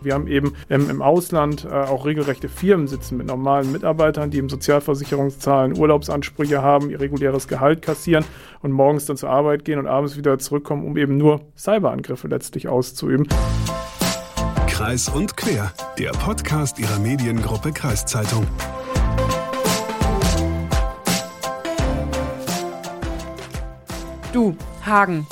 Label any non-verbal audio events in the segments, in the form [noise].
Wir haben eben ähm, im Ausland äh, auch regelrechte Firmen sitzen mit normalen Mitarbeitern, die eben Sozialversicherungszahlen, Urlaubsansprüche haben, ihr reguläres Gehalt kassieren und morgens dann zur Arbeit gehen und abends wieder zurückkommen, um eben nur Cyberangriffe letztlich auszuüben. Kreis und Quer, der Podcast ihrer Mediengruppe Kreiszeitung. Du, Hagen,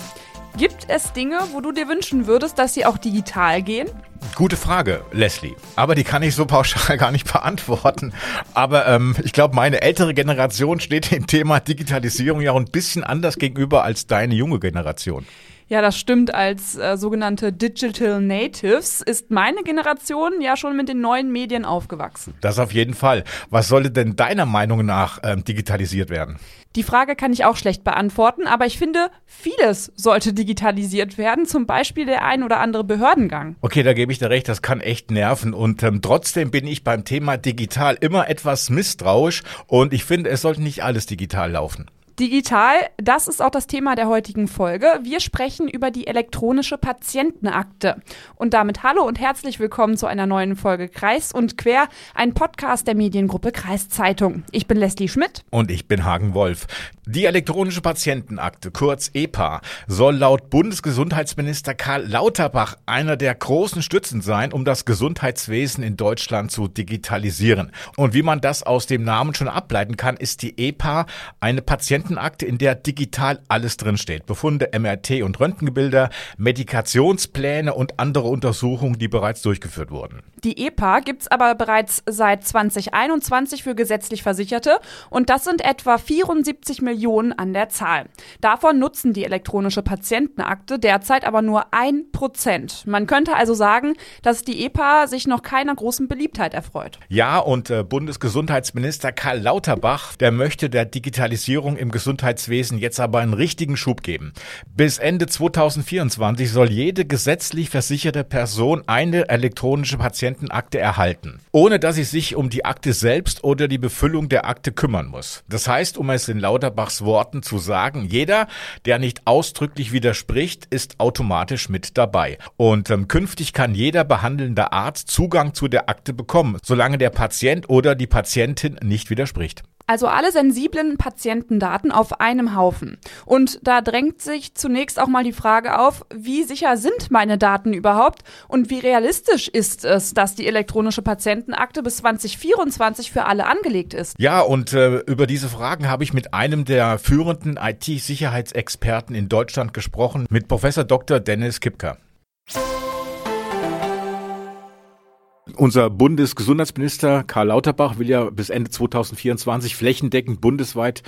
gibt es Dinge, wo du dir wünschen würdest, dass sie auch digital gehen? Gute Frage, Leslie. Aber die kann ich so pauschal [laughs] gar nicht beantworten. Aber ähm, ich glaube, meine ältere Generation steht dem Thema Digitalisierung ja auch ein bisschen anders gegenüber als deine junge Generation. Ja, das stimmt. Als äh, sogenannte Digital Natives ist meine Generation ja schon mit den neuen Medien aufgewachsen. Das auf jeden Fall. Was sollte denn deiner Meinung nach ähm, digitalisiert werden? Die Frage kann ich auch schlecht beantworten, aber ich finde, vieles sollte digitalisiert werden, zum Beispiel der ein oder andere Behördengang. Okay, da gebe ich dir recht, das kann echt nerven und ähm, trotzdem bin ich beim Thema digital immer etwas misstrauisch und ich finde, es sollte nicht alles digital laufen. Digital, das ist auch das Thema der heutigen Folge. Wir sprechen über die elektronische Patientenakte. Und damit hallo und herzlich willkommen zu einer neuen Folge Kreis und Quer, ein Podcast der Mediengruppe Kreiszeitung. Ich bin Leslie Schmidt. Und ich bin Hagen Wolf. Die elektronische Patientenakte, kurz EPA, soll laut Bundesgesundheitsminister Karl Lauterbach einer der großen Stützen sein, um das Gesundheitswesen in Deutschland zu digitalisieren. Und wie man das aus dem Namen schon ableiten kann, ist die EPA eine Patientenakte Patientenakte, in der digital alles drinsteht. Befunde, MRT und Röntgenbilder, Medikationspläne und andere Untersuchungen, die bereits durchgeführt wurden. Die EPA gibt es aber bereits seit 2021 für gesetzlich Versicherte und das sind etwa 74 Millionen an der Zahl. Davon nutzen die elektronische Patientenakte derzeit aber nur ein Prozent. Man könnte also sagen, dass die EPA sich noch keiner großen Beliebtheit erfreut. Ja, und äh, Bundesgesundheitsminister Karl Lauterbach, der möchte der Digitalisierung im Gesundheitswesen jetzt aber einen richtigen Schub geben. Bis Ende 2024 soll jede gesetzlich versicherte Person eine elektronische Patientenakte erhalten, ohne dass sie sich um die Akte selbst oder die Befüllung der Akte kümmern muss. Das heißt, um es in Lauterbachs Worten zu sagen, jeder, der nicht ausdrücklich widerspricht, ist automatisch mit dabei. Und ähm, künftig kann jeder behandelnde Arzt Zugang zu der Akte bekommen, solange der Patient oder die Patientin nicht widerspricht. Also alle sensiblen Patientendaten auf einem Haufen. Und da drängt sich zunächst auch mal die Frage auf, wie sicher sind meine Daten überhaupt und wie realistisch ist es, dass die elektronische Patientenakte bis 2024 für alle angelegt ist? Ja, und äh, über diese Fragen habe ich mit einem der führenden IT-Sicherheitsexperten in Deutschland gesprochen, mit Professor Dr. Dennis Kipka. Unser Bundesgesundheitsminister Karl Lauterbach will ja bis Ende 2024 flächendeckend bundesweit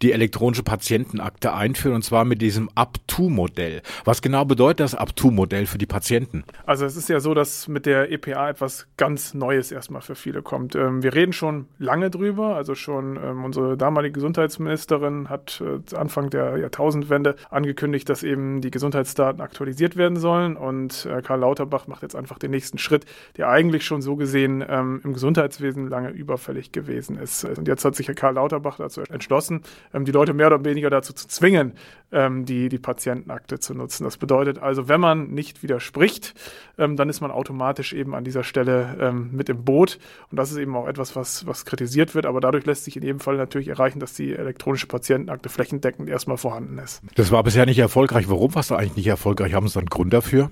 die elektronische Patientenakte einführen und zwar mit diesem Up-to-Modell. Was genau bedeutet das Up-to-Modell für die Patienten? Also es ist ja so, dass mit der EPA etwas ganz Neues erstmal für viele kommt. Ähm, wir reden schon lange drüber, also schon ähm, unsere damalige Gesundheitsministerin hat äh, Anfang der Jahrtausendwende angekündigt, dass eben die Gesundheitsdaten aktualisiert werden sollen und äh, Karl Lauterbach macht jetzt einfach den nächsten Schritt, der eigentlich schon so gesehen ähm, im Gesundheitswesen lange überfällig gewesen ist. Und jetzt hat sich Herr Karl Lauterbach dazu entschlossen, ähm, die Leute mehr oder weniger dazu zu zwingen, ähm, die, die Patientenakte zu nutzen. Das bedeutet also, wenn man nicht widerspricht, ähm, dann ist man automatisch eben an dieser Stelle ähm, mit im Boot. Und das ist eben auch etwas, was, was kritisiert wird. Aber dadurch lässt sich in jedem Fall natürlich erreichen, dass die elektronische Patientenakte flächendeckend erstmal vorhanden ist. Das war bisher nicht erfolgreich. Warum war es eigentlich nicht erfolgreich? Haben Sie einen Grund dafür?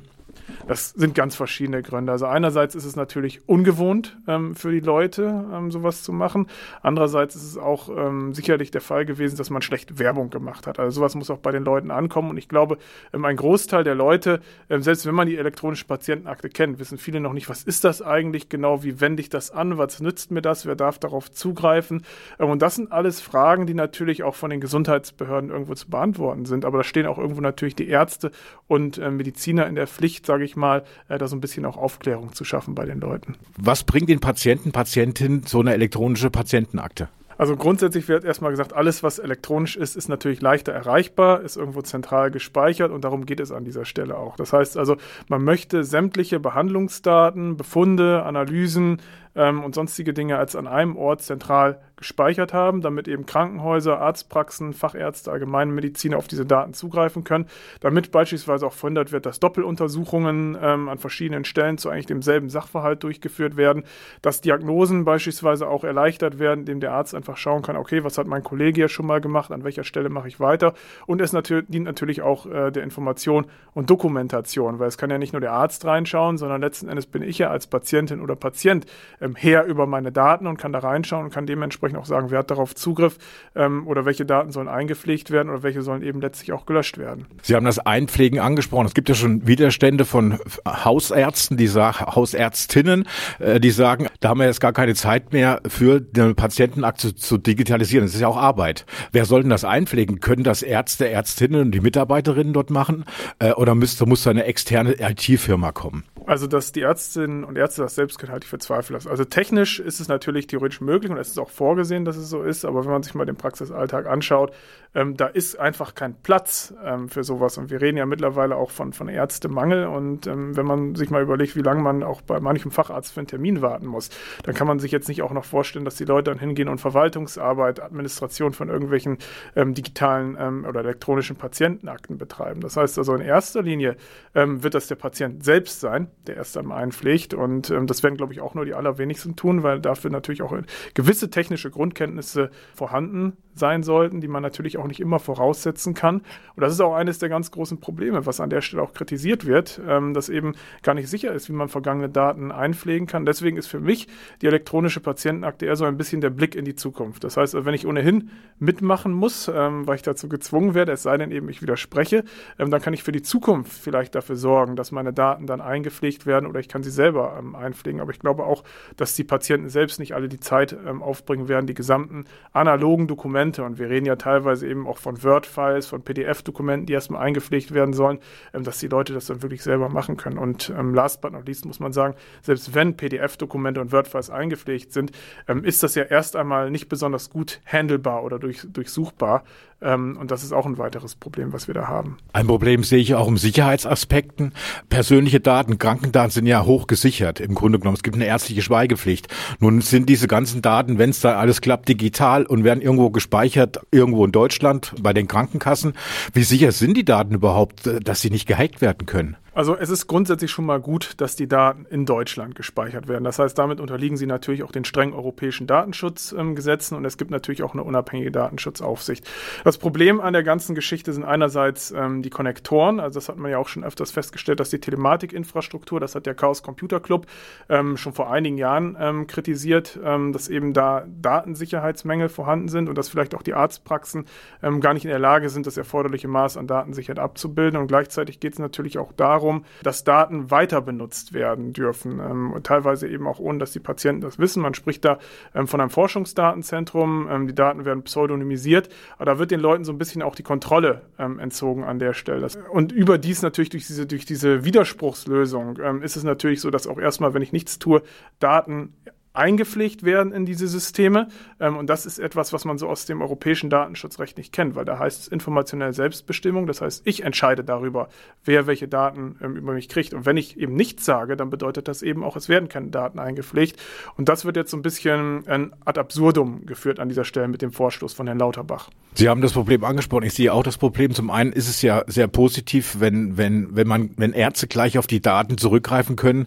Das sind ganz verschiedene Gründe. Also einerseits ist es natürlich ungewohnt ähm, für die Leute, ähm, sowas zu machen. Andererseits ist es auch ähm, sicherlich der Fall gewesen, dass man schlecht Werbung gemacht hat. Also sowas muss auch bei den Leuten ankommen. Und ich glaube, ähm, ein Großteil der Leute, ähm, selbst wenn man die elektronische Patientenakte kennt, wissen viele noch nicht, was ist das eigentlich genau, wie wende ich das an, was nützt mir das, wer darf darauf zugreifen. Ähm, und das sind alles Fragen, die natürlich auch von den Gesundheitsbehörden irgendwo zu beantworten sind. Aber da stehen auch irgendwo natürlich die Ärzte und äh, Mediziner in der Pflicht, sage ich mal, äh, da so ein bisschen auch Aufklärung zu schaffen bei den Leuten. Was bringt den Patienten, Patientin so eine elektronische Patientenakte? Also grundsätzlich wird erstmal gesagt, alles, was elektronisch ist, ist natürlich leichter erreichbar, ist irgendwo zentral gespeichert und darum geht es an dieser Stelle auch. Das heißt also, man möchte sämtliche Behandlungsdaten, Befunde, Analysen ähm, und sonstige Dinge als an einem Ort zentral gespeichert haben, damit eben Krankenhäuser, Arztpraxen, Fachärzte, Allgemeinmediziner auf diese Daten zugreifen können, damit beispielsweise auch verhindert wird, dass Doppeluntersuchungen ähm, an verschiedenen Stellen zu eigentlich demselben Sachverhalt durchgeführt werden, dass Diagnosen beispielsweise auch erleichtert werden, indem der Arzt einfach schauen kann, okay, was hat mein Kollege hier schon mal gemacht, an welcher Stelle mache ich weiter? Und es natürlich, dient natürlich auch äh, der Information und Dokumentation, weil es kann ja nicht nur der Arzt reinschauen, sondern letzten Endes bin ich ja als Patientin oder Patient ähm, Herr über meine Daten und kann da reinschauen und kann dementsprechend dementsprechend auch sagen, wer hat darauf Zugriff ähm, oder welche Daten sollen eingepflegt werden oder welche sollen eben letztlich auch gelöscht werden. Sie haben das Einpflegen angesprochen. Es gibt ja schon Widerstände von Hausärzten, die sagen, Hausärztinnen, äh, die sagen, da haben wir jetzt gar keine Zeit mehr für eine Patientenakte zu digitalisieren. Das ist ja auch Arbeit. Wer soll denn das einpflegen? Können das Ärzte, Ärztinnen und die Mitarbeiterinnen dort machen? Äh, oder müsste, muss da eine externe IT-Firma kommen? Also, dass die Ärztinnen und Ärzte das selbst können, halte ich für zweifelhaft. Also technisch ist es natürlich theoretisch möglich und es ist auch vorgesehen, dass es so ist, aber wenn man sich mal den Praxisalltag anschaut, ähm, da ist einfach kein Platz ähm, für sowas. Und wir reden ja mittlerweile auch von, von Ärztemangel. Und ähm, wenn man sich mal überlegt, wie lange man auch bei manchem Facharzt für einen Termin warten muss, dann kann man sich jetzt nicht auch noch vorstellen, dass die Leute dann hingehen und Verwaltungsarbeit, Administration von irgendwelchen ähm, digitalen ähm, oder elektronischen Patientenakten betreiben. Das heißt also in erster Linie ähm, wird das der Patient selbst sein, der erst einmal einpflegt. Und ähm, das werden, glaube ich, auch nur die allerwenigsten tun, weil dafür natürlich auch gewisse technische Grundkenntnisse vorhanden sein sollten, die man natürlich auch nicht immer voraussetzen kann. Und das ist auch eines der ganz großen Probleme, was an der Stelle auch kritisiert wird, ähm, dass eben gar nicht sicher ist, wie man vergangene Daten einpflegen kann. Deswegen ist für mich die elektronische Patientenakte eher so ein bisschen der Blick in die Zukunft. Das heißt, wenn ich ohnehin mitmachen muss, ähm, weil ich dazu gezwungen werde, es sei denn eben, ich widerspreche, ähm, dann kann ich für die Zukunft vielleicht dafür sorgen, dass meine Daten dann eingepflegt werden oder ich kann sie selber ähm, einpflegen. Aber ich glaube auch, dass die Patienten selbst nicht alle die Zeit ähm, aufbringen werden, die gesamten analogen Dokumente, und wir reden ja teilweise eben auch von Word-Files, von PDF-Dokumenten, die erstmal eingepflegt werden sollen, ähm, dass die Leute das dann wirklich selber machen können. Und ähm, last but not least muss man sagen, selbst wenn PDF-Dokumente und Word-Files eingepflegt sind, ähm, ist das ja erst einmal nicht besonders gut handelbar oder durch, durchsuchbar. Ähm, und das ist auch ein weiteres Problem, was wir da haben. Ein Problem sehe ich auch im Sicherheitsaspekten. Persönliche Daten, Krankendaten sind ja hoch gesichert im Grunde genommen. Es gibt eine ärztliche Schweigepflicht. Nun sind diese ganzen Daten, wenn es da alles klappt, digital und werden irgendwo gespeichert, irgendwo in Deutschland bei den Krankenkassen. Wie sicher sind die Daten überhaupt, äh, dass sie nicht gehackt werden können? Also es ist grundsätzlich schon mal gut, dass die Daten in Deutschland gespeichert werden. Das heißt, damit unterliegen sie natürlich auch den strengen europäischen Datenschutzgesetzen ähm, und es gibt natürlich auch eine unabhängige Datenschutzaufsicht. Das Problem an der ganzen Geschichte sind einerseits ähm, die Konnektoren. Also das hat man ja auch schon öfters festgestellt, dass die Telematikinfrastruktur, das hat der Chaos Computer Club ähm, schon vor einigen Jahren ähm, kritisiert, ähm, dass eben da Datensicherheitsmängel vorhanden sind und dass vielleicht auch die Arztpraxen ähm, gar nicht in der Lage sind, das erforderliche Maß an Datensicherheit abzubilden. Und gleichzeitig geht es natürlich auch darum, darum, dass Daten weiter benutzt werden dürfen. Ähm, teilweise eben auch ohne, dass die Patienten das wissen. Man spricht da ähm, von einem Forschungsdatenzentrum. Ähm, die Daten werden pseudonymisiert. Aber da wird den Leuten so ein bisschen auch die Kontrolle ähm, entzogen an der Stelle. Und überdies natürlich durch diese, durch diese Widerspruchslösung ähm, ist es natürlich so, dass auch erstmal, wenn ich nichts tue, Daten eingepflegt werden in diese Systeme. Ähm, und das ist etwas, was man so aus dem europäischen Datenschutzrecht nicht kennt, weil da heißt es informationelle Selbstbestimmung. Das heißt, ich entscheide darüber, wer welche Daten ähm, über mich kriegt. Und wenn ich eben nichts sage, dann bedeutet das eben auch, es werden keine Daten eingepflegt. Und das wird jetzt so ein bisschen ein ad absurdum geführt an dieser Stelle mit dem Vorstoß von Herrn Lauterbach. Sie haben das Problem angesprochen. Ich sehe auch das Problem. Zum einen ist es ja sehr positiv, wenn, wenn, wenn man, wenn Ärzte gleich auf die Daten zurückgreifen können,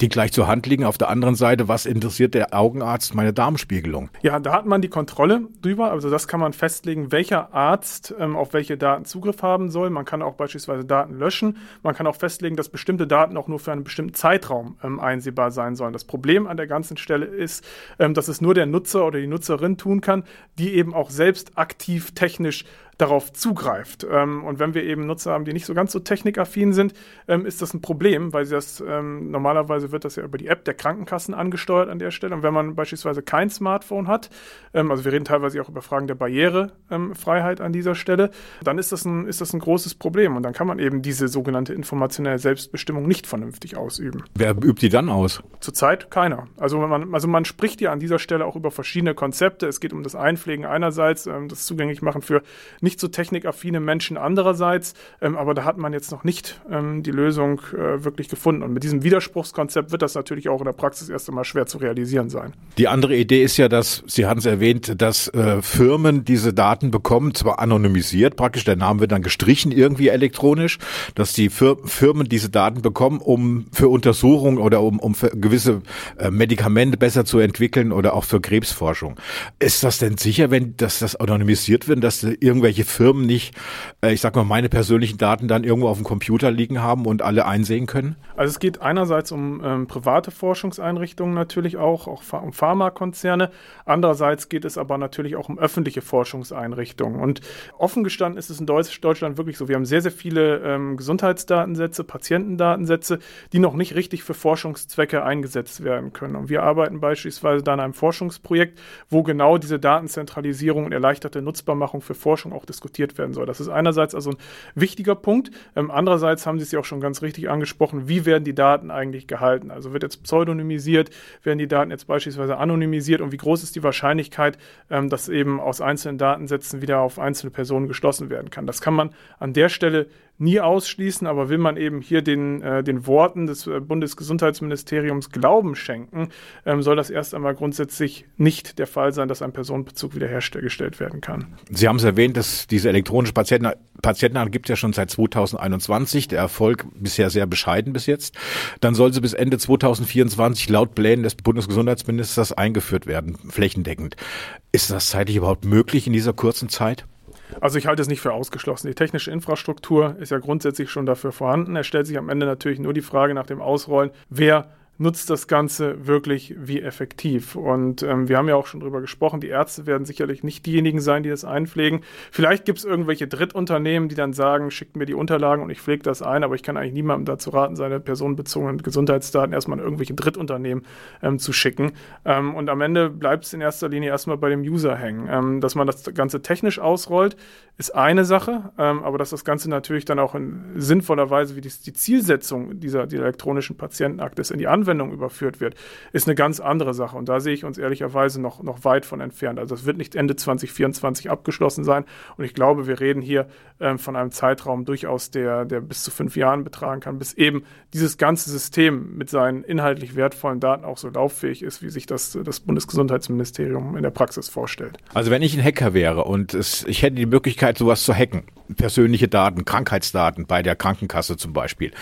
die gleich zur Hand liegen. Auf der anderen Seite, was interessiert der Augenarzt meine Darmspiegelung? Ja, da hat man die Kontrolle drüber. Also das kann man festlegen, welcher Arzt ähm, auf welche Daten Zugriff haben soll. Man kann auch beispielsweise Daten löschen. Man kann auch festlegen, dass bestimmte Daten auch nur für einen bestimmten Zeitraum ähm, einsehbar sein sollen. Das Problem an der ganzen Stelle ist, ähm, dass es nur der Nutzer oder die Nutzerin tun kann, die eben auch selbst aktiv technisch darauf zugreift. Ähm, und wenn wir eben Nutzer haben, die nicht so ganz so technikaffin sind, ähm, ist das ein Problem, weil sie das ähm, normalerweise wird das ja über die App der Krankenkassen angesteuert an der Stelle. Und wenn man beispielsweise kein Smartphone hat, also wir reden teilweise auch über Fragen der Barrierefreiheit an dieser Stelle, dann ist das, ein, ist das ein großes Problem. Und dann kann man eben diese sogenannte informationelle Selbstbestimmung nicht vernünftig ausüben. Wer übt die dann aus? Zurzeit keiner. Also man, also man spricht ja an dieser Stelle auch über verschiedene Konzepte. Es geht um das Einpflegen einerseits, das zugänglich machen für nicht so technikaffine Menschen andererseits. Ähm, aber da hat man jetzt noch nicht ähm, die Lösung äh, wirklich gefunden. Und mit diesem Widerspruchskonzept wird das natürlich auch in der Praxis erst einmal schwer zu realisieren sein. Die andere Idee ist ja, dass, Sie hatten es erwähnt, dass äh, Firmen diese Daten bekommen, zwar anonymisiert praktisch, der Name wird dann gestrichen irgendwie elektronisch, dass die Fir Firmen diese Daten bekommen, um für Untersuchungen oder um, um gewisse äh, Medikamente besser zu entwickeln oder auch für Krebsforschung. Ist das denn sicher, wenn das, das anonymisiert wird, dass irgendwelche Firmen nicht, äh, ich sag mal, meine persönlichen Daten dann irgendwo auf dem Computer liegen haben und alle einsehen können? Also es geht einerseits um ähm, private Forschungseinrichtungen natürlich auch, auch um Pharmakonzerne. Andererseits geht es aber natürlich auch um öffentliche Forschungseinrichtungen. Und offen gestanden ist es in Deutschland wirklich so. Wir haben sehr, sehr viele ähm, Gesundheitsdatensätze, Patientendatensätze, die noch nicht richtig für Forschungszwecke eingesetzt werden können. Und wir arbeiten beispielsweise da an einem Forschungsprojekt, wo genau diese Datenzentralisierung und erleichterte Nutzbarmachung für Forschung auch diskutiert werden soll. Das ist einerseits also ein wichtiger Punkt. Ähm, andererseits haben Sie es ja auch schon ganz richtig angesprochen, wie werden die Daten eigentlich gehalten? Also wird jetzt pseudonymisiert, werden die Daten jetzt beispielsweise anonymisiert und wie groß ist die Wahrscheinlichkeit, ähm, dass eben aus einzelnen Datensätzen wieder auf einzelne Personen geschlossen werden kann? Das kann man an der Stelle nie ausschließen, aber will man eben hier den, äh, den Worten des äh, Bundesgesundheitsministeriums Glauben schenken, ähm, soll das erst einmal grundsätzlich nicht der Fall sein, dass ein Personenbezug wiederhergestellt werden kann. Sie haben es erwähnt, dass diese elektronische Patienten, Patientenakte gibt es ja schon seit 2021, der Erfolg bisher sehr bescheiden bis jetzt. Dann soll sie bis Ende 2024 laut Plänen des Bundesgesundheitsministers eingeführt werden, flächendeckend. Ist das zeitlich überhaupt möglich in dieser kurzen Zeit? Also ich halte es nicht für ausgeschlossen. Die technische Infrastruktur ist ja grundsätzlich schon dafür vorhanden. Es stellt sich am Ende natürlich nur die Frage nach dem Ausrollen, wer nutzt das Ganze wirklich wie effektiv? Und ähm, wir haben ja auch schon drüber gesprochen, die Ärzte werden sicherlich nicht diejenigen sein, die das einpflegen. Vielleicht gibt es irgendwelche Drittunternehmen, die dann sagen, schickt mir die Unterlagen und ich pflege das ein, aber ich kann eigentlich niemandem dazu raten, seine personenbezogenen Gesundheitsdaten erstmal an irgendwelche Drittunternehmen ähm, zu schicken. Ähm, und am Ende bleibt es in erster Linie erstmal bei dem User hängen. Ähm, dass man das Ganze technisch ausrollt, ist eine Sache, ähm, aber dass das Ganze natürlich dann auch in sinnvoller Weise, wie die, die Zielsetzung dieser, dieser elektronischen Patientenakte ist, in die Anwendung Anwendung überführt wird, ist eine ganz andere Sache. Und da sehe ich uns ehrlicherweise noch, noch weit von entfernt. Also es wird nicht Ende 2024 abgeschlossen sein. Und ich glaube, wir reden hier ähm, von einem Zeitraum durchaus, der, der bis zu fünf Jahren betragen kann, bis eben dieses ganze System mit seinen inhaltlich wertvollen Daten auch so lauffähig ist, wie sich das, das Bundesgesundheitsministerium in der Praxis vorstellt. Also wenn ich ein Hacker wäre und es, ich hätte die Möglichkeit, sowas zu hacken, persönliche Daten, Krankheitsdaten bei der Krankenkasse zum Beispiel,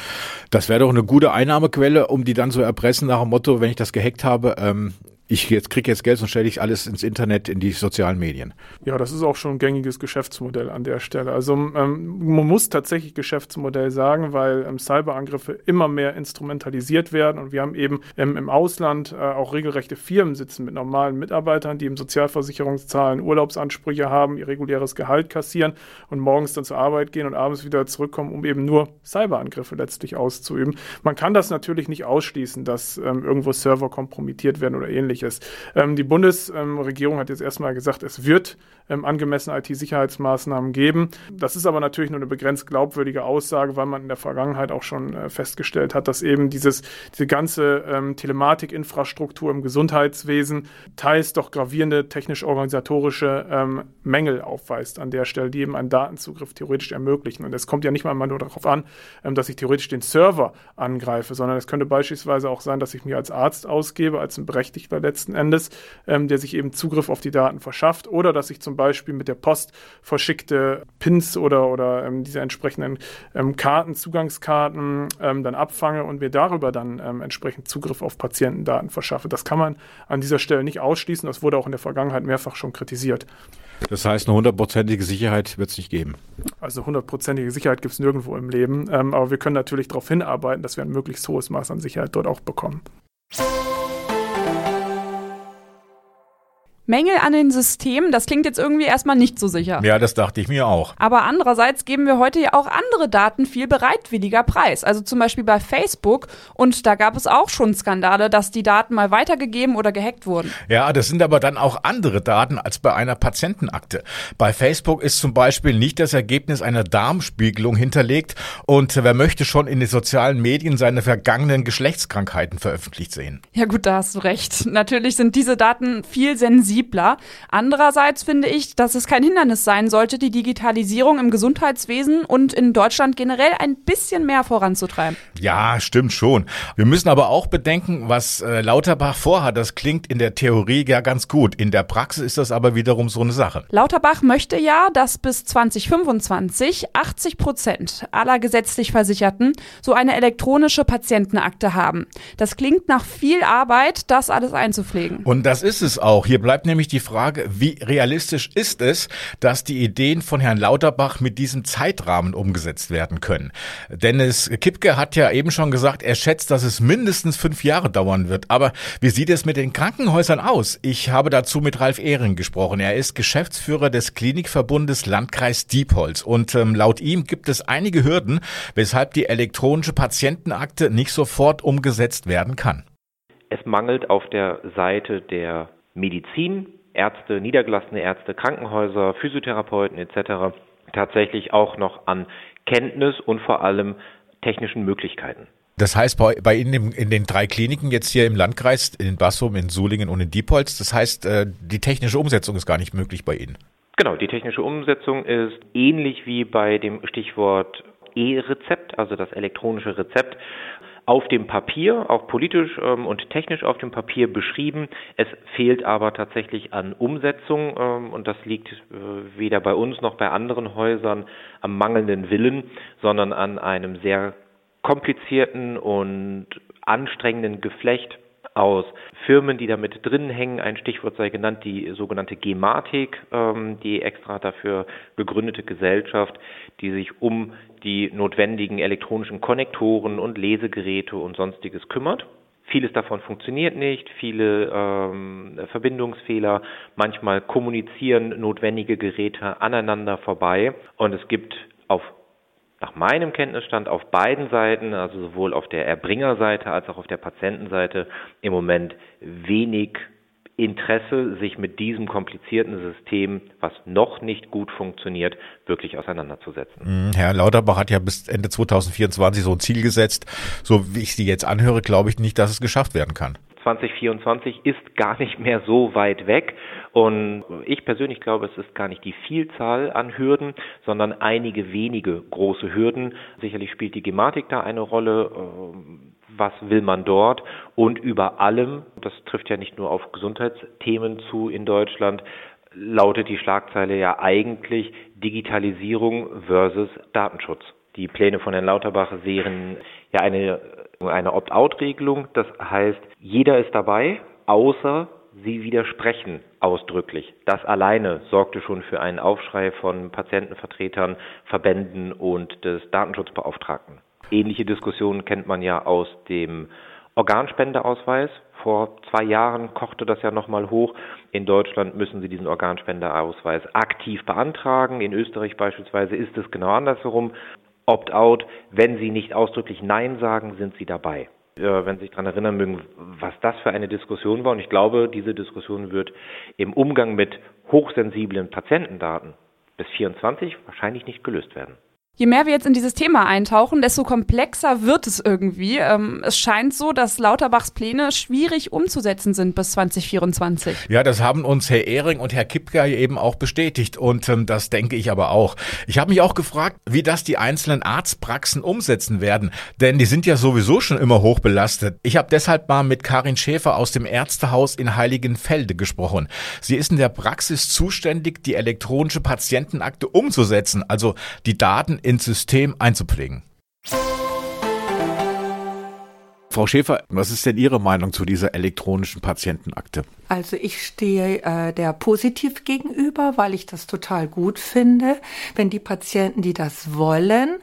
das wäre doch eine gute Einnahmequelle, um die dann zu erpressen nach dem Motto, wenn ich das gehackt habe, ähm, ich jetzt kriege jetzt Geld und stelle ich alles ins Internet, in die sozialen Medien. Ja, das ist auch schon ein gängiges Geschäftsmodell an der Stelle. Also ähm, man muss tatsächlich Geschäftsmodell sagen, weil ähm, Cyberangriffe immer mehr instrumentalisiert werden und wir haben eben ähm, im Ausland äh, auch regelrechte Firmen sitzen mit normalen Mitarbeitern, die im Sozialversicherungszahlen Urlaubsansprüche haben, ihr reguläres Gehalt kassieren und morgens dann zur Arbeit gehen und abends wieder zurückkommen, um eben nur Cyberangriffe letztlich auszuüben. Man kann das natürlich nicht ausschließen, dass ähm, irgendwo Server kompromittiert werden oder ähnliches ähnliches. Ähm, die Bundesregierung hat jetzt erstmal gesagt, es wird ähm, angemessene IT-Sicherheitsmaßnahmen geben. Das ist aber natürlich nur eine begrenzt glaubwürdige Aussage, weil man in der Vergangenheit auch schon äh, festgestellt hat, dass eben dieses, diese ganze ähm, Telematikinfrastruktur im Gesundheitswesen teils doch gravierende technisch-organisatorische ähm, Mängel aufweist an der Stelle, die eben einen Datenzugriff theoretisch ermöglichen. Und es kommt ja nicht mal nur darauf an, ähm, dass ich theoretisch den Server angreife, sondern es könnte beispielsweise auch sein, dass ich mir als Arzt ausgebe, als ein Berechtigter letzten Endes, ähm, der sich eben Zugriff auf die Daten verschafft oder dass ich zum Beispiel mit der Post verschickte Pins oder, oder ähm, diese entsprechenden ähm, Karten, Zugangskarten ähm, dann abfange und mir darüber dann ähm, entsprechend Zugriff auf Patientendaten verschaffe. Das kann man an dieser Stelle nicht ausschließen. Das wurde auch in der Vergangenheit mehrfach schon kritisiert. Das heißt, eine hundertprozentige Sicherheit wird es nicht geben. Also hundertprozentige Sicherheit gibt es nirgendwo im Leben. Ähm, aber wir können natürlich darauf hinarbeiten, dass wir ein möglichst hohes Maß an Sicherheit dort auch bekommen. Mängel an den Systemen, das klingt jetzt irgendwie erstmal nicht so sicher. Ja, das dachte ich mir auch. Aber andererseits geben wir heute ja auch andere Daten viel bereitwilliger preis. Also zum Beispiel bei Facebook. Und da gab es auch schon Skandale, dass die Daten mal weitergegeben oder gehackt wurden. Ja, das sind aber dann auch andere Daten als bei einer Patientenakte. Bei Facebook ist zum Beispiel nicht das Ergebnis einer Darmspiegelung hinterlegt und wer möchte schon in den sozialen Medien seine vergangenen Geschlechtskrankheiten veröffentlicht sehen. Ja gut, da hast du recht. Natürlich sind diese Daten viel sensibler sensibler. Andererseits finde ich, dass es kein Hindernis sein sollte, die Digitalisierung im Gesundheitswesen und in Deutschland generell ein bisschen mehr voranzutreiben. Ja, stimmt schon. Wir müssen aber auch bedenken, was äh, Lauterbach vorhat. Das klingt in der Theorie ja ganz gut. In der Praxis ist das aber wiederum so eine Sache. Lauterbach möchte ja, dass bis 2025 80 Prozent aller gesetzlich Versicherten so eine elektronische Patientenakte haben. Das klingt nach viel Arbeit, das alles einzupflegen. Und das ist es auch. Hier bleibt nämlich die Frage, wie realistisch ist es, dass die Ideen von Herrn Lauterbach mit diesem Zeitrahmen umgesetzt werden können? Dennis Kipke hat ja eben schon gesagt, er schätzt, dass es mindestens fünf Jahre dauern wird. Aber wie sieht es mit den Krankenhäusern aus? Ich habe dazu mit Ralf Ehring gesprochen. Er ist Geschäftsführer des Klinikverbundes Landkreis Diepholz. Und ähm, laut ihm gibt es einige Hürden, weshalb die elektronische Patientenakte nicht sofort umgesetzt werden kann. Es mangelt auf der Seite der Medizin, Ärzte, niedergelassene Ärzte, Krankenhäuser, Physiotherapeuten etc. tatsächlich auch noch an Kenntnis und vor allem technischen Möglichkeiten. Das heißt, bei, bei Ihnen in den drei Kliniken jetzt hier im Landkreis, in Bassum, in Sulingen und in Diepholz, das heißt, äh, die technische Umsetzung ist gar nicht möglich bei Ihnen. Genau, die technische Umsetzung ist ähnlich wie bei dem Stichwort E-Rezept, also das elektronische Rezept, auf dem Papier, auch politisch ähm, und technisch auf dem Papier beschrieben. Es fehlt aber tatsächlich an Umsetzung ähm, und das liegt äh, weder bei uns noch bei anderen Häusern am mangelnden Willen, sondern an einem sehr komplizierten und anstrengenden Geflecht aus Firmen, die damit drin hängen. Ein Stichwort sei genannt, die sogenannte Gematik, ähm, die extra dafür gegründete Gesellschaft, die sich um die notwendigen elektronischen Konnektoren und Lesegeräte und sonstiges kümmert. Vieles davon funktioniert nicht, viele ähm, Verbindungsfehler, manchmal kommunizieren notwendige Geräte aneinander vorbei und es gibt auf nach meinem Kenntnisstand auf beiden Seiten, also sowohl auf der Erbringerseite als auch auf der Patientenseite, im Moment wenig Interesse, sich mit diesem komplizierten System, was noch nicht gut funktioniert, wirklich auseinanderzusetzen. Mhm, Herr Lauterbach hat ja bis Ende 2024 so ein Ziel gesetzt. So wie ich Sie jetzt anhöre, glaube ich nicht, dass es geschafft werden kann. 2024 ist gar nicht mehr so weit weg. Und ich persönlich glaube, es ist gar nicht die Vielzahl an Hürden, sondern einige wenige große Hürden. Sicherlich spielt die Gematik da eine Rolle. Ähm, was will man dort? Und über allem, das trifft ja nicht nur auf Gesundheitsthemen zu in Deutschland, lautet die Schlagzeile ja eigentlich Digitalisierung versus Datenschutz. Die Pläne von Herrn Lauterbach sehen ja eine eine Opt-out-Regelung. Das heißt, jeder ist dabei, außer sie widersprechen ausdrücklich. Das alleine sorgte schon für einen Aufschrei von Patientenvertretern, Verbänden und des Datenschutzbeauftragten. Ähnliche Diskussionen kennt man ja aus dem Organspendeausweis. Vor zwei Jahren kochte das ja nochmal hoch. In Deutschland müssen Sie diesen Organspendeausweis aktiv beantragen. In Österreich beispielsweise ist es genau andersherum. Opt-out. Wenn Sie nicht ausdrücklich Nein sagen, sind Sie dabei. Wenn Sie sich daran erinnern mögen, was das für eine Diskussion war. Und ich glaube, diese Diskussion wird im Umgang mit hochsensiblen Patientendaten bis 24 wahrscheinlich nicht gelöst werden. Je mehr wir jetzt in dieses Thema eintauchen, desto komplexer wird es irgendwie. Ähm, es scheint so, dass Lauterbachs Pläne schwierig umzusetzen sind bis 2024. Ja, das haben uns Herr Ehring und Herr Kipka eben auch bestätigt und ähm, das denke ich aber auch. Ich habe mich auch gefragt, wie das die einzelnen Arztpraxen umsetzen werden, denn die sind ja sowieso schon immer hoch belastet. Ich habe deshalb mal mit Karin Schäfer aus dem Ärztehaus in Heiligenfelde gesprochen. Sie ist in der Praxis zuständig, die elektronische Patientenakte umzusetzen, also die Daten ins System einzupflegen. Frau Schäfer, was ist denn Ihre Meinung zu dieser elektronischen Patientenakte? Also ich stehe äh, der positiv gegenüber, weil ich das total gut finde, wenn die Patienten, die das wollen,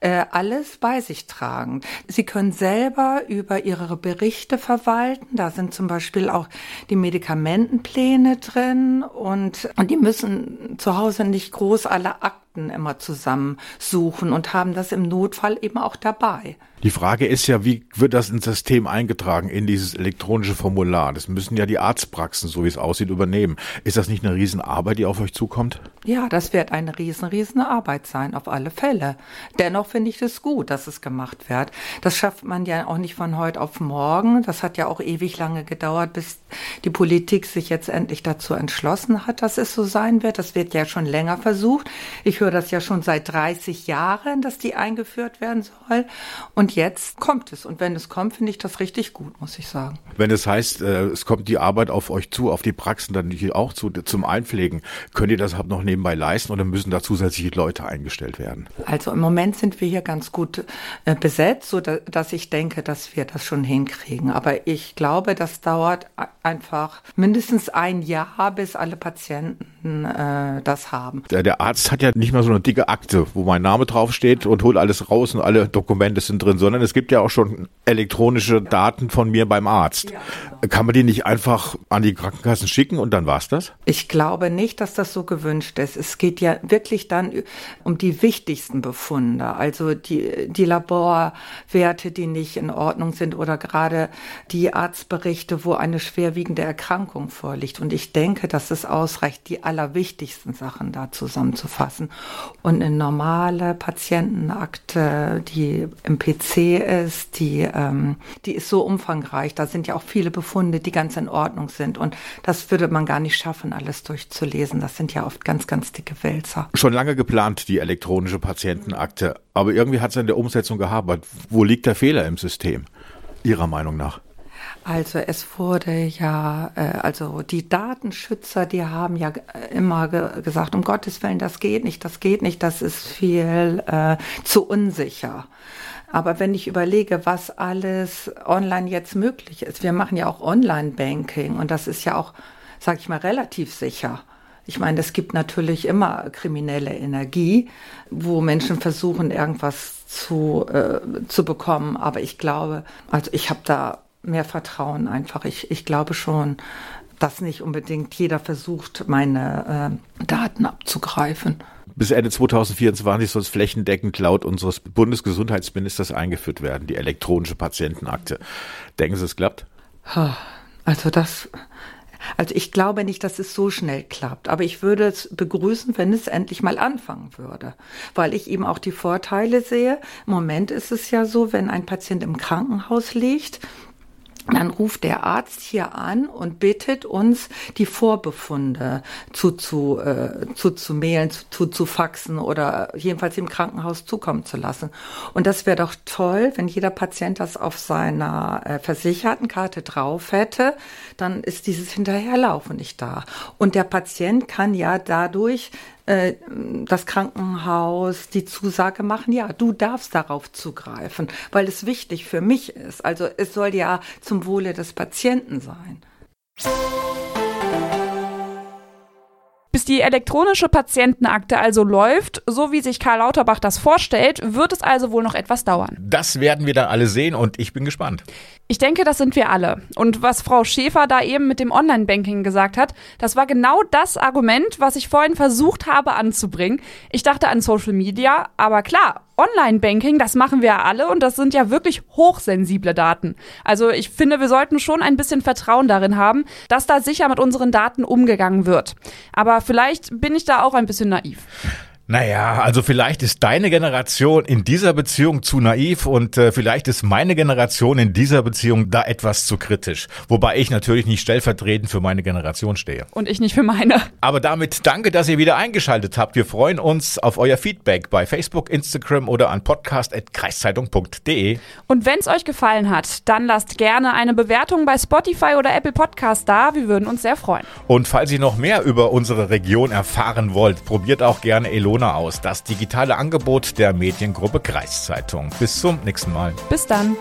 äh, alles bei sich tragen. Sie können selber über ihre Berichte verwalten. Da sind zum Beispiel auch die Medikamentenpläne drin und, und die müssen zu Hause nicht groß alle Akten immer zusammensuchen und haben das im Notfall eben auch dabei. Die Frage ist ja, wie wird das ins System eingetragen, in dieses elektronische Formular? Das müssen ja die Arztpraxen, so wie es aussieht, übernehmen. Ist das nicht eine Riesenarbeit, die auf euch zukommt? Ja, das wird eine riesen, riesen Arbeit sein, auf alle Fälle. Dennoch finde ich es gut, dass es gemacht wird. Das schafft man ja auch nicht von heute auf morgen. Das hat ja auch ewig lange gedauert, bis die Politik sich jetzt endlich dazu entschlossen hat, dass es so sein wird. Das wird ja schon länger versucht. Ich höre das ja schon seit 30 Jahren, dass die eingeführt werden soll. Und jetzt kommt es. Und wenn es kommt, finde ich das richtig gut, muss ich sagen. Wenn es heißt, äh, es kommt die Arbeit auf euch zu, auf die Praxen dann auch zu, zum Einpflegen, könnt ihr das halt noch nebenbei leisten oder müssen da zusätzliche Leute eingestellt werden? Also im Moment sind wir hier ganz gut äh, besetzt, so dass ich denke, dass wir das schon hinkriegen. Aber ich glaube, das dauert einfach mindestens ein Jahr, bis alle Patienten äh, das haben. Der, der Arzt hat ja nicht mal so eine dicke Akte, wo mein Name draufsteht und holt alles raus und alle Dokumente sind drin, sondern es gibt ja auch schon elektronische Daten von mir beim Arzt. Ja, genau. Kann man die nicht einfach an die Krankenkassen schicken und dann war's das? Ich glaube nicht, dass das so gewünscht ist. Es geht ja wirklich dann um die wichtigsten Befunde, also die, die Laborwerte, die nicht in Ordnung sind oder gerade die Arztberichte, wo eine schwerwiegende Erkrankung vorliegt. Und ich denke, dass es ausreicht, die allerwichtigsten Sachen da zusammenzufassen. Und eine normale Patientenakte, die im PC ist, die, ähm, die ist so umfangreich. Da sind ja auch viele Befunde, die ganz in Ordnung sind. Und das würde man gar nicht schaffen, alles durchzulesen. Das sind ja oft ganz, ganz dicke Wälzer. Schon lange geplant, die elektronische Patientenakte. Aber irgendwie hat es in der Umsetzung gehabert. Wo liegt der Fehler im System? Ihrer Meinung nach? Also es wurde ja, äh, also die Datenschützer, die haben ja immer ge gesagt, um Gottes Willen, das geht nicht, das geht nicht, das ist viel äh, zu unsicher. Aber wenn ich überlege, was alles online jetzt möglich ist, wir machen ja auch Online-Banking und das ist ja auch, sag ich mal, relativ sicher. Ich meine, es gibt natürlich immer kriminelle Energie, wo Menschen versuchen, irgendwas zu, äh, zu bekommen. Aber ich glaube, also ich habe da mehr Vertrauen einfach. Ich, ich glaube schon, dass nicht unbedingt jeder versucht, meine äh, Daten abzugreifen. Bis Ende 2024 soll es flächendeckend laut unseres Bundesgesundheitsministers eingeführt werden, die elektronische Patientenakte. Denken Sie, es klappt? Also das, also ich glaube nicht, dass es so schnell klappt, aber ich würde es begrüßen, wenn es endlich mal anfangen würde, weil ich eben auch die Vorteile sehe. Im Moment ist es ja so, wenn ein Patient im Krankenhaus liegt, dann ruft der Arzt hier an und bittet uns, die Vorbefunde zu, zu, äh, zu, zu mailen, zu, zu, faxen oder jedenfalls im Krankenhaus zukommen zu lassen. Und das wäre doch toll, wenn jeder Patient das auf seiner äh, Versichertenkarte drauf hätte, dann ist dieses Hinterherlaufen nicht da. Und der Patient kann ja dadurch äh, das Krankenhaus die Zusage machen, ja, du darfst darauf zugreifen, weil es wichtig für mich ist. Also es soll ja zum Wohle des Patienten sein. Bis die elektronische Patientenakte also läuft, so wie sich Karl Lauterbach das vorstellt, wird es also wohl noch etwas dauern. Das werden wir dann alle sehen und ich bin gespannt. Ich denke, das sind wir alle. Und was Frau Schäfer da eben mit dem Online-Banking gesagt hat, das war genau das Argument, was ich vorhin versucht habe anzubringen. Ich dachte an Social Media, aber klar, Online-Banking, das machen wir alle und das sind ja wirklich hochsensible Daten. Also ich finde, wir sollten schon ein bisschen Vertrauen darin haben, dass da sicher mit unseren Daten umgegangen wird. Aber vielleicht bin ich da auch ein bisschen naiv. Naja, also vielleicht ist deine Generation in dieser Beziehung zu naiv und äh, vielleicht ist meine Generation in dieser Beziehung da etwas zu kritisch. Wobei ich natürlich nicht stellvertretend für meine Generation stehe. Und ich nicht für meine. Aber damit danke, dass ihr wieder eingeschaltet habt. Wir freuen uns auf euer Feedback bei Facebook, Instagram oder an podcast.kreiszeitung.de. Und wenn es euch gefallen hat, dann lasst gerne eine Bewertung bei Spotify oder Apple Podcast da. Wir würden uns sehr freuen. Und falls ihr noch mehr über unsere Region erfahren wollt, probiert auch gerne Elona Corona aus, das digitale Angebot der Mediengruppe Kreiszeitung. Bis zum nächsten Mal. Bis dann.